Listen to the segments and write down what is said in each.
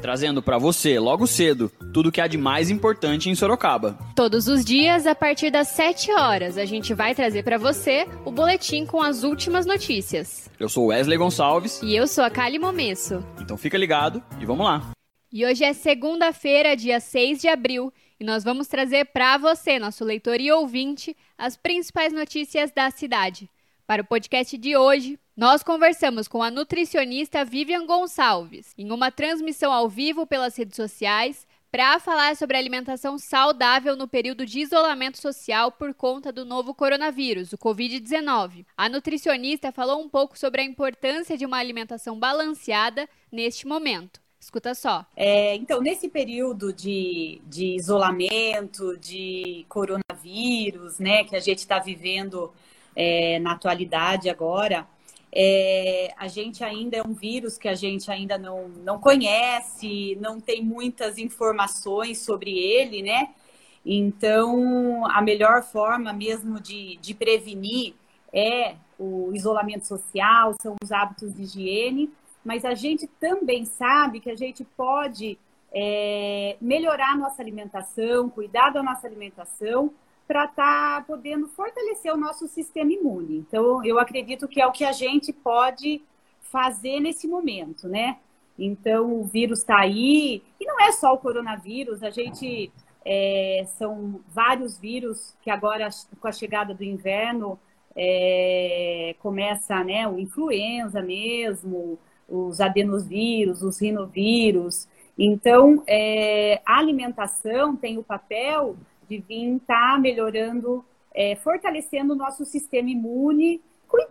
trazendo para você, logo cedo, tudo que há de mais importante em Sorocaba. Todos os dias, a partir das 7 horas, a gente vai trazer para você o boletim com as últimas notícias. Eu sou Wesley Gonçalves. E eu sou a Kali Momesso. Então fica ligado e vamos lá. E hoje é segunda-feira, dia 6 de abril, e nós vamos trazer para você, nosso leitor e ouvinte, as principais notícias da cidade. Para o podcast de hoje, nós conversamos com a nutricionista Vivian Gonçalves em uma transmissão ao vivo pelas redes sociais para falar sobre alimentação saudável no período de isolamento social por conta do novo coronavírus, o Covid-19. A nutricionista falou um pouco sobre a importância de uma alimentação balanceada neste momento. Escuta só. É, então, nesse período de, de isolamento, de coronavírus, né, que a gente está vivendo é, na atualidade agora, é, a gente ainda é um vírus que a gente ainda não, não conhece, não tem muitas informações sobre ele, né? Então, a melhor forma mesmo de, de prevenir é o isolamento social, são os hábitos de higiene, mas a gente também sabe que a gente pode é, melhorar a nossa alimentação, cuidar da nossa alimentação, para estar tá podendo fortalecer o nosso sistema imune. Então, eu acredito que é o que a gente pode fazer nesse momento, né? Então, o vírus está aí, e não é só o coronavírus, a gente. É, são vários vírus que agora, com a chegada do inverno, é, começa né, o influenza mesmo, os adenovírus, os rinovírus. Então, é, a alimentação tem o papel de vir estar tá melhorando, é, fortalecendo o nosso sistema imune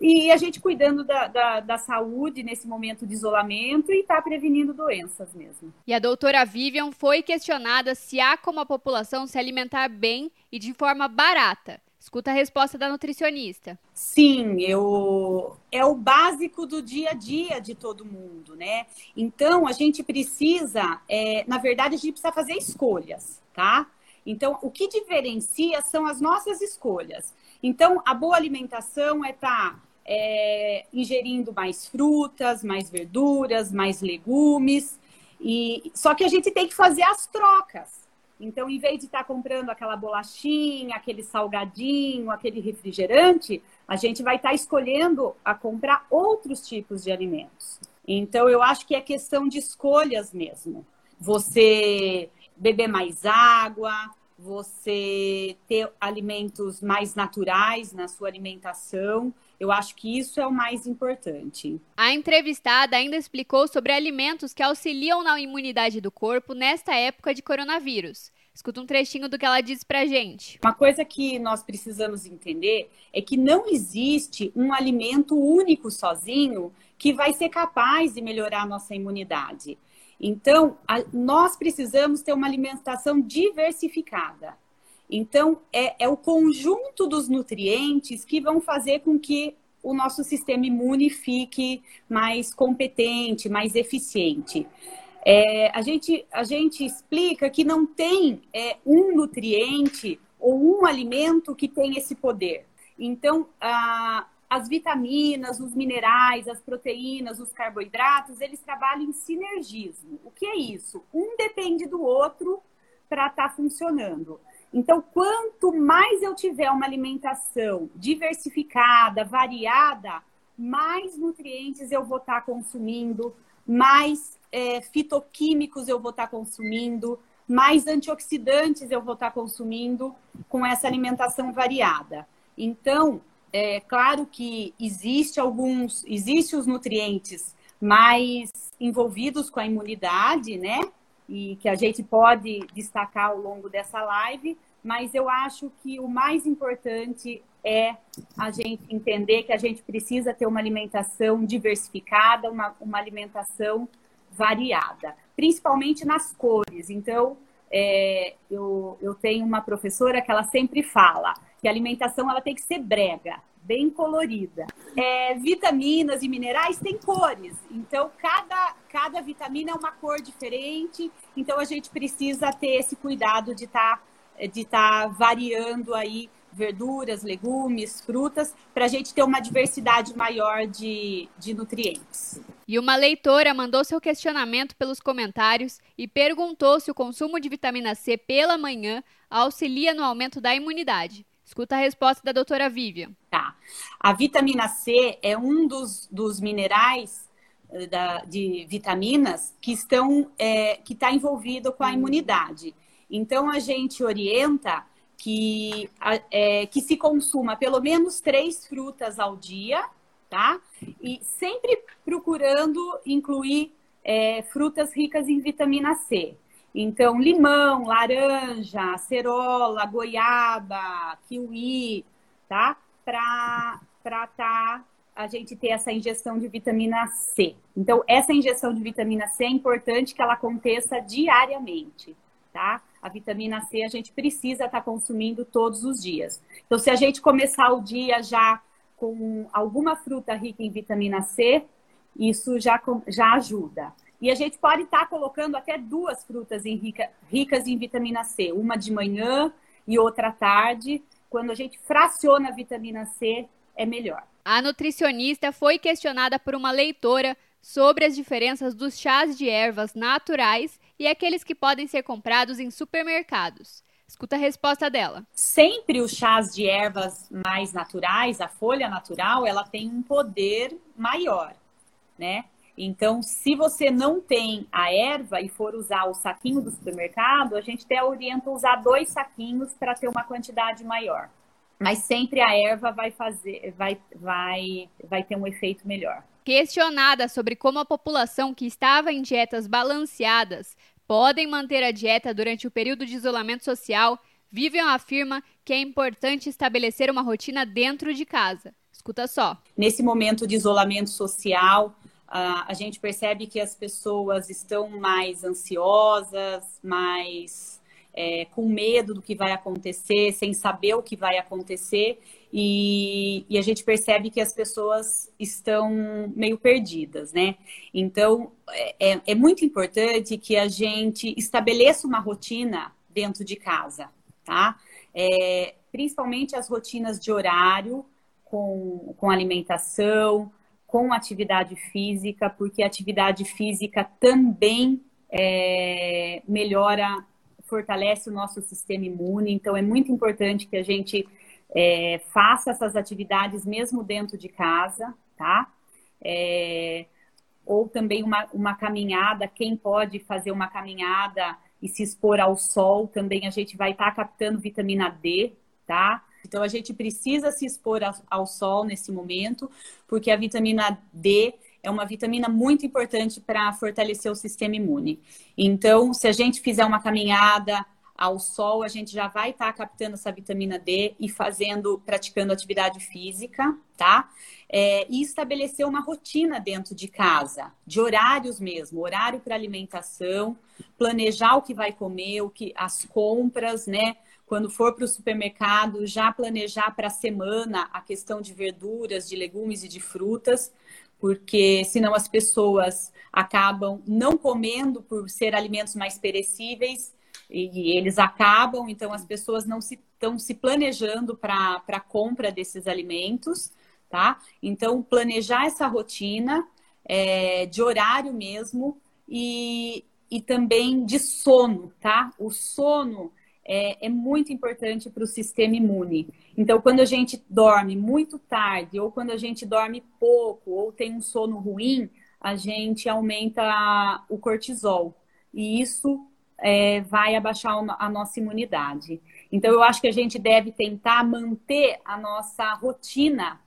e a gente cuidando da, da, da, saúde nesse momento de isolamento e está prevenindo doenças mesmo. E a doutora Vivian foi questionada se há como a população se alimentar bem e de forma barata. Escuta a resposta da nutricionista. Sim, eu é o básico do dia a dia de todo mundo, né? Então a gente precisa, é, na verdade, a gente precisa fazer escolhas, tá? Então, o que diferencia são as nossas escolhas. Então, a boa alimentação é estar tá, é, ingerindo mais frutas, mais verduras, mais legumes. E só que a gente tem que fazer as trocas. Então, em vez de estar tá comprando aquela bolachinha, aquele salgadinho, aquele refrigerante, a gente vai estar tá escolhendo a comprar outros tipos de alimentos. Então, eu acho que é questão de escolhas mesmo. Você beber mais água, você ter alimentos mais naturais na sua alimentação. Eu acho que isso é o mais importante. A entrevistada ainda explicou sobre alimentos que auxiliam na imunidade do corpo nesta época de coronavírus. Escuta um trechinho do que ela disse pra gente. Uma coisa que nós precisamos entender é que não existe um alimento único sozinho que vai ser capaz de melhorar a nossa imunidade. Então, a, nós precisamos ter uma alimentação diversificada. Então, é, é o conjunto dos nutrientes que vão fazer com que o nosso sistema imune fique mais competente, mais eficiente. É, a, gente, a gente explica que não tem é, um nutriente ou um alimento que tem esse poder. Então, a, as vitaminas, os minerais, as proteínas, os carboidratos, eles trabalham em sinergismo. O que é isso? Um depende do outro para estar tá funcionando. Então, quanto mais eu tiver uma alimentação diversificada, variada, mais nutrientes eu vou estar tá consumindo, mais é, fitoquímicos eu vou estar tá consumindo, mais antioxidantes eu vou estar tá consumindo com essa alimentação variada. Então, é claro que existe alguns, existe os nutrientes mais envolvidos com a imunidade, né? E que a gente pode destacar ao longo dessa live, mas eu acho que o mais importante é a gente entender que a gente precisa ter uma alimentação diversificada, uma, uma alimentação variada, principalmente nas cores. Então, é, eu, eu tenho uma professora que ela sempre fala que a alimentação ela tem que ser brega. bem colorida. É, vitaminas e minerais têm cores, então cada, cada vitamina é uma cor diferente, então a gente precisa ter esse cuidado de estar tá, de tá variando aí verduras, legumes, frutas, para a gente ter uma diversidade maior de, de nutrientes. E uma leitora mandou seu questionamento pelos comentários e perguntou se o consumo de vitamina C pela manhã auxilia no aumento da imunidade. Escuta a resposta da doutora Vivian. Tá. A vitamina C é um dos, dos minerais eh, da, de vitaminas que estão é, que está envolvido com a imunidade. Então a gente orienta que, é, que se consuma pelo menos três frutas ao dia, tá? E sempre procurando incluir é, frutas ricas em vitamina C. Então, limão, laranja, acerola, goiaba, kiwi, tá? Para tá, a gente ter essa ingestão de vitamina C. Então, essa ingestão de vitamina C é importante que ela aconteça diariamente, tá? A vitamina C a gente precisa estar tá consumindo todos os dias. Então, se a gente começar o dia já com alguma fruta rica em vitamina C, isso já, já ajuda. E a gente pode estar tá colocando até duas frutas em rica, ricas em vitamina C, uma de manhã e outra à tarde. Quando a gente fraciona a vitamina C, é melhor. A nutricionista foi questionada por uma leitora sobre as diferenças dos chás de ervas naturais e aqueles que podem ser comprados em supermercados. Escuta a resposta dela. Sempre os chás de ervas mais naturais, a folha natural, ela tem um poder maior, né? Então, se você não tem a erva e for usar o saquinho do supermercado, a gente até orienta usar dois saquinhos para ter uma quantidade maior. Mas sempre a erva vai fazer, vai, vai, vai ter um efeito melhor. Questionada sobre como a população que estava em dietas balanceadas podem manter a dieta durante o período de isolamento social, Vivian afirma que é importante estabelecer uma rotina dentro de casa. Escuta só. Nesse momento de isolamento social, a gente percebe que as pessoas estão mais ansiosas, mais é, com medo do que vai acontecer, sem saber o que vai acontecer, e, e, a gente percebe que as pessoas estão meio perdidas, né? Então, é, é, é muito importante que a gente estabeleça uma rotina dentro de casa, tá? É, principalmente as rotinas de horário, com, com alimentação, com atividade física, porque a atividade física também é, melhora fortalece o nosso sistema imune. Então, é muito importante que a gente é, faça essas atividades mesmo dentro de casa, tá? É, ou também uma, uma caminhada, quem pode fazer uma caminhada e se expor ao sol, também a gente vai estar tá captando vitamina D, tá? Então a gente precisa se expor ao, ao sol nesse momento, porque a vitamina D é uma vitamina muito importante para fortalecer o sistema imune. Então, se a gente fizer uma caminhada ao sol, a gente já vai estar tá captando essa vitamina D e fazendo, praticando atividade física, tá? É, e estabelecer uma rotina dentro de casa, de horários mesmo, horário para alimentação, planejar o que vai comer, o que, as compras, né? Quando for para o supermercado, já planejar para a semana a questão de verduras, de legumes e de frutas, porque senão as pessoas acabam não comendo por ser alimentos mais perecíveis e eles acabam, então as pessoas não se, estão se planejando para a compra desses alimentos, tá? Então, planejar essa rotina é, de horário mesmo e, e também de sono, tá? O sono é, é muito importante para o sistema imune. Então, quando a gente dorme muito tarde, ou quando a gente dorme pouco, ou tem um sono ruim, a gente aumenta o cortisol. E isso é, vai abaixar a nossa imunidade. Então, eu acho que a gente deve tentar manter a nossa rotina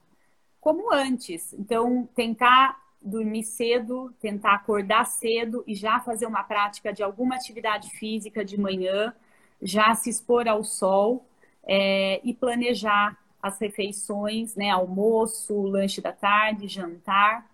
como antes. Então, tentar dormir cedo, tentar acordar cedo e já fazer uma prática de alguma atividade física de manhã já se expor ao sol é, e planejar as refeições, né, almoço, lanche da tarde, jantar.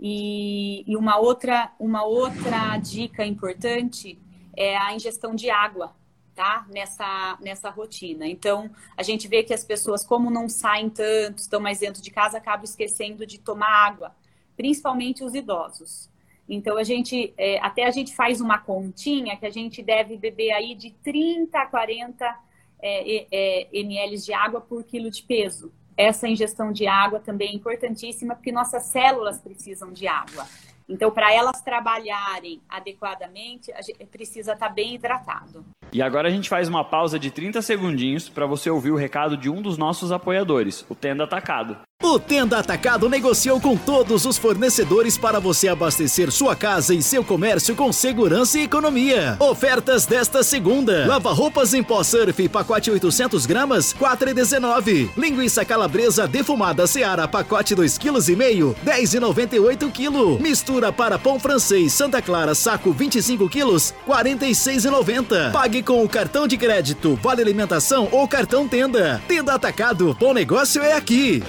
E, e uma, outra, uma outra dica importante é a ingestão de água, tá? Nessa, nessa rotina. Então, a gente vê que as pessoas, como não saem tanto, estão mais dentro de casa, acabam esquecendo de tomar água, principalmente os idosos. Então, a gente, é, até a gente faz uma continha que a gente deve beber aí de 30 a 40 é, é, ml de água por quilo de peso. Essa ingestão de água também é importantíssima, porque nossas células precisam de água. Então, para elas trabalharem adequadamente, precisa estar tá bem hidratado. E agora a gente faz uma pausa de 30 segundinhos para você ouvir o recado de um dos nossos apoiadores, o Tenda Atacado. O Tenda Atacado negociou com todos os fornecedores para você abastecer sua casa e seu comércio com segurança e economia. Ofertas desta segunda: lava roupas em pó surf, pacote 800 gramas, 4,19. Linguiça calabresa defumada Seara, pacote 2,5 kg, 10,98 kg. Mistura para pão francês Santa Clara, saco 25 kg, 46,90. Pague com o cartão de crédito, vale alimentação ou cartão Tenda. Tenda Atacado, bom negócio é aqui.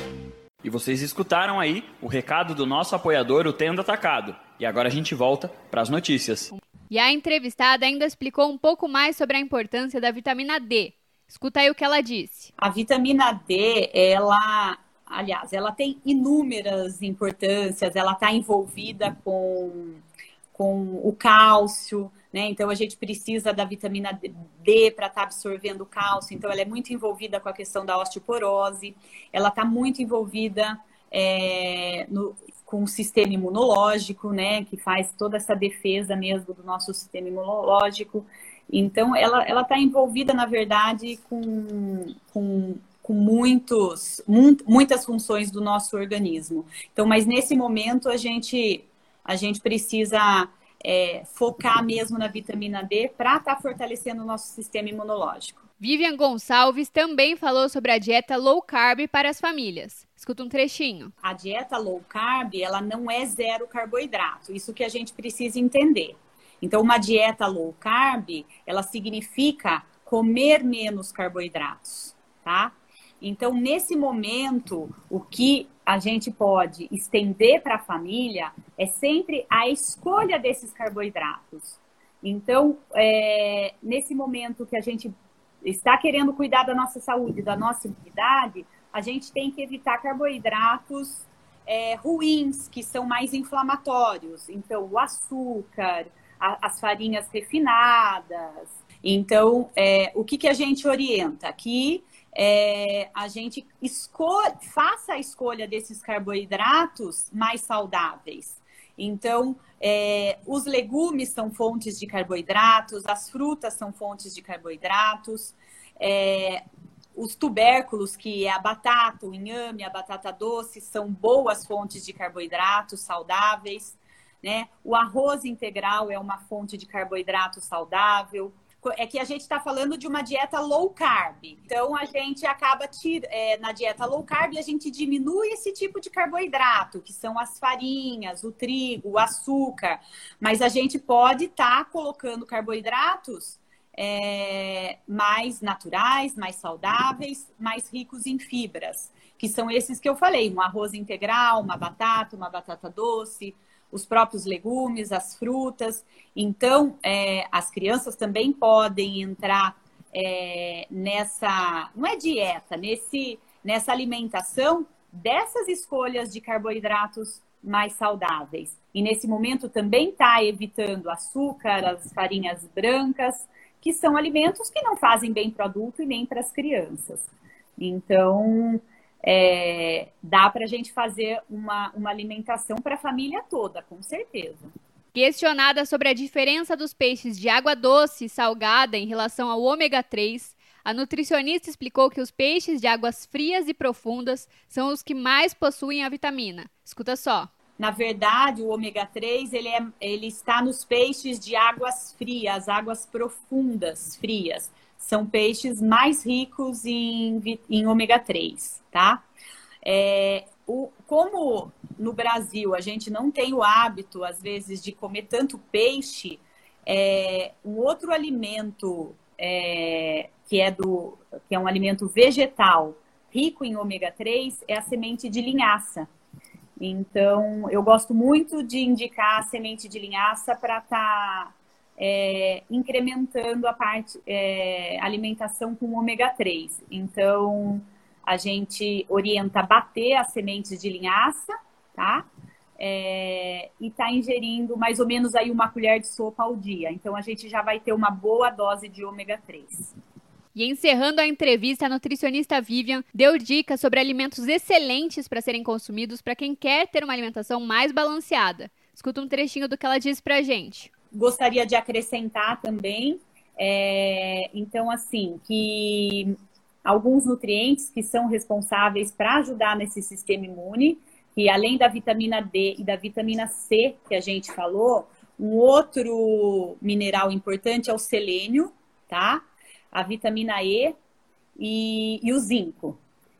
E vocês escutaram aí o recado do nosso apoiador, o Tendo Atacado. E agora a gente volta para as notícias. E a entrevistada ainda explicou um pouco mais sobre a importância da vitamina D. Escuta aí o que ela disse. A vitamina D, ela, aliás, ela tem inúmeras importâncias, ela está envolvida com, com o cálcio, né? Então a gente precisa da vitamina D para estar tá absorvendo cálcio. Então ela é muito envolvida com a questão da osteoporose. Ela está muito envolvida é, no, com o sistema imunológico, né? Que faz toda essa defesa mesmo do nosso sistema imunológico. Então ela ela está envolvida na verdade com, com com muitos, muitas funções do nosso organismo. Então, mas nesse momento a gente, a gente precisa é, focar mesmo na vitamina D para estar tá fortalecendo o nosso sistema imunológico. Vivian Gonçalves também falou sobre a dieta low carb para as famílias. Escuta um trechinho. A dieta low carb, ela não é zero carboidrato. Isso que a gente precisa entender. Então, uma dieta low carb, ela significa comer menos carboidratos, tá? Então, nesse momento, o que a gente pode estender para a família é sempre a escolha desses carboidratos. Então, é, nesse momento que a gente está querendo cuidar da nossa saúde, da nossa imunidade, a gente tem que evitar carboidratos é, ruins, que são mais inflamatórios. Então, o açúcar, a, as farinhas refinadas. Então, é, o que, que a gente orienta? Que é, a gente faça a escolha desses carboidratos mais saudáveis. Então, é, os legumes são fontes de carboidratos, as frutas são fontes de carboidratos, é, os tubérculos, que é a batata, o inhame, a batata doce, são boas fontes de carboidratos saudáveis. Né? O arroz integral é uma fonte de carboidrato saudável é que a gente está falando de uma dieta low carb. Então a gente acaba é, na dieta low carb a gente diminui esse tipo de carboidrato, que são as farinhas, o trigo, o açúcar. Mas a gente pode estar tá colocando carboidratos é, mais naturais, mais saudáveis, mais ricos em fibras, que são esses que eu falei: um arroz integral, uma batata, uma batata doce os próprios legumes, as frutas. Então, é, as crianças também podem entrar é, nessa, não é dieta, nesse, nessa alimentação dessas escolhas de carboidratos mais saudáveis. E nesse momento também está evitando açúcar, as farinhas brancas, que são alimentos que não fazem bem para o adulto e nem para as crianças. Então, é, dá para a gente fazer uma, uma alimentação para a família toda, com certeza. Questionada sobre a diferença dos peixes de água doce e salgada em relação ao ômega 3, a nutricionista explicou que os peixes de águas frias e profundas são os que mais possuem a vitamina. Escuta só. Na verdade, o ômega 3 ele, é, ele está nos peixes de águas frias, águas profundas, frias são peixes mais ricos em, em ômega 3, tá? É, o, como no Brasil a gente não tem o hábito, às vezes, de comer tanto peixe, é, um outro alimento é, que, é do, que é um alimento vegetal rico em ômega 3 é a semente de linhaça. Então, eu gosto muito de indicar a semente de linhaça para estar tá é, incrementando a parte é, alimentação com ômega 3. Então, a gente orienta bater as sementes de linhaça, tá? É, e tá ingerindo mais ou menos aí uma colher de sopa ao dia. Então, a gente já vai ter uma boa dose de ômega 3. E encerrando a entrevista, a nutricionista Vivian deu dicas sobre alimentos excelentes para serem consumidos para quem quer ter uma alimentação mais balanceada. Escuta um trechinho do que ela disse para a gente gostaria de acrescentar também, é, então, assim, que alguns nutrientes que são responsáveis para ajudar nesse sistema imune, que além da vitamina D e da vitamina C que a gente falou, um outro mineral importante é o selênio, tá? A vitamina E e, e o zinco.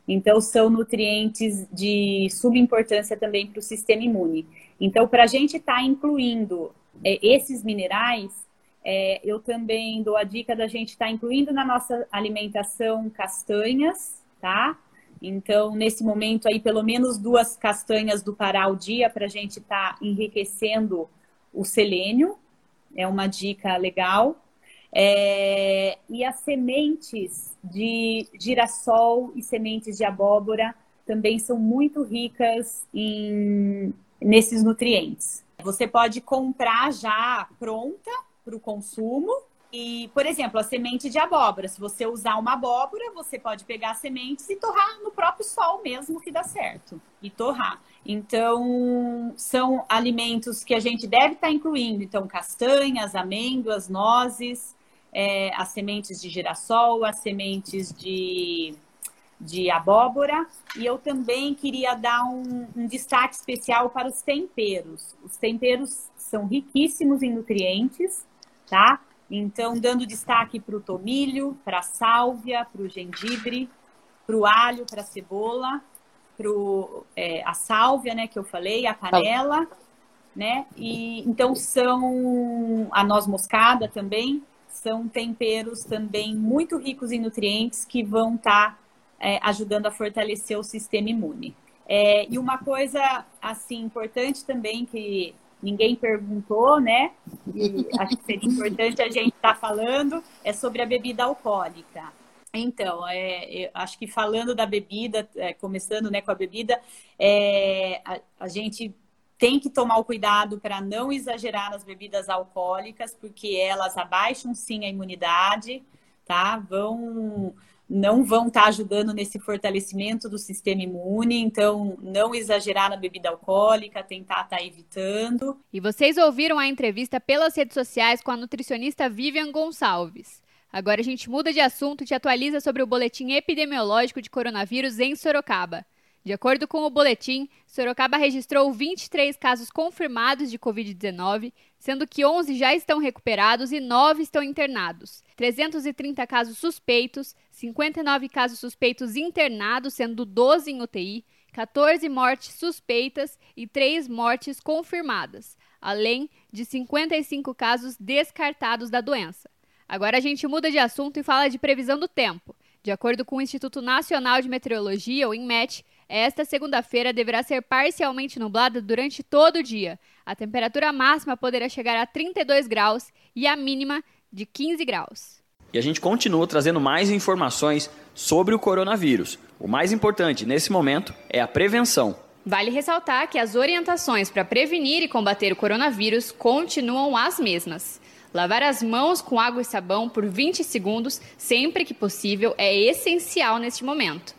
Então, são nutrientes de subimportância também para o sistema imune. Então, para a gente estar tá incluindo é, esses minerais, é, eu também dou a dica da gente estar tá incluindo na nossa alimentação castanhas, tá? Então, nesse momento aí, pelo menos duas castanhas do Pará ao dia para a gente estar tá enriquecendo o selênio, é uma dica legal. É, e as sementes de girassol e sementes de abóbora também são muito ricas em, nesses nutrientes. Você pode comprar já pronta para o consumo. E, por exemplo, a semente de abóbora. Se você usar uma abóbora, você pode pegar sementes e torrar no próprio sol mesmo, que dá certo. E torrar. Então, são alimentos que a gente deve estar incluindo. Então, castanhas, amêndoas, nozes, é, as sementes de girassol, as sementes de de abóbora. E eu também queria dar um, um, destaque especial para os temperos. Os temperos são riquíssimos em nutrientes, tá? Então, dando destaque para o tomilho, para a sálvia, para o gengibre, para o alho, para a cebola, para é, a sálvia, né, que eu falei, a canela, né? E então são a noz moscada também, são temperos também muito ricos em nutrientes que vão estar tá é, ajudando a fortalecer o sistema imune. É, e uma coisa assim importante também que ninguém perguntou, né? E acho que seria importante a gente estar tá falando é sobre a bebida alcoólica. Então, é, acho que falando da bebida, é, começando né, com a bebida, é, a, a gente tem que tomar o cuidado para não exagerar nas bebidas alcoólicas, porque elas abaixam sim a imunidade, tá? Vão não vão estar tá ajudando nesse fortalecimento do sistema imune, então não exagerar na bebida alcoólica, tentar estar tá evitando. E vocês ouviram a entrevista pelas redes sociais com a nutricionista Vivian Gonçalves. Agora a gente muda de assunto e te atualiza sobre o boletim epidemiológico de coronavírus em Sorocaba. De acordo com o boletim, Sorocaba registrou 23 casos confirmados de Covid-19, sendo que 11 já estão recuperados e 9 estão internados. 330 casos suspeitos, 59 casos suspeitos internados, sendo 12 em UTI, 14 mortes suspeitas e 3 mortes confirmadas, além de 55 casos descartados da doença. Agora a gente muda de assunto e fala de previsão do tempo. De acordo com o Instituto Nacional de Meteorologia, o INMET, esta segunda-feira deverá ser parcialmente nublada durante todo o dia. A temperatura máxima poderá chegar a 32 graus e a mínima de 15 graus. E a gente continua trazendo mais informações sobre o coronavírus. O mais importante nesse momento é a prevenção. Vale ressaltar que as orientações para prevenir e combater o coronavírus continuam as mesmas. Lavar as mãos com água e sabão por 20 segundos, sempre que possível, é essencial neste momento.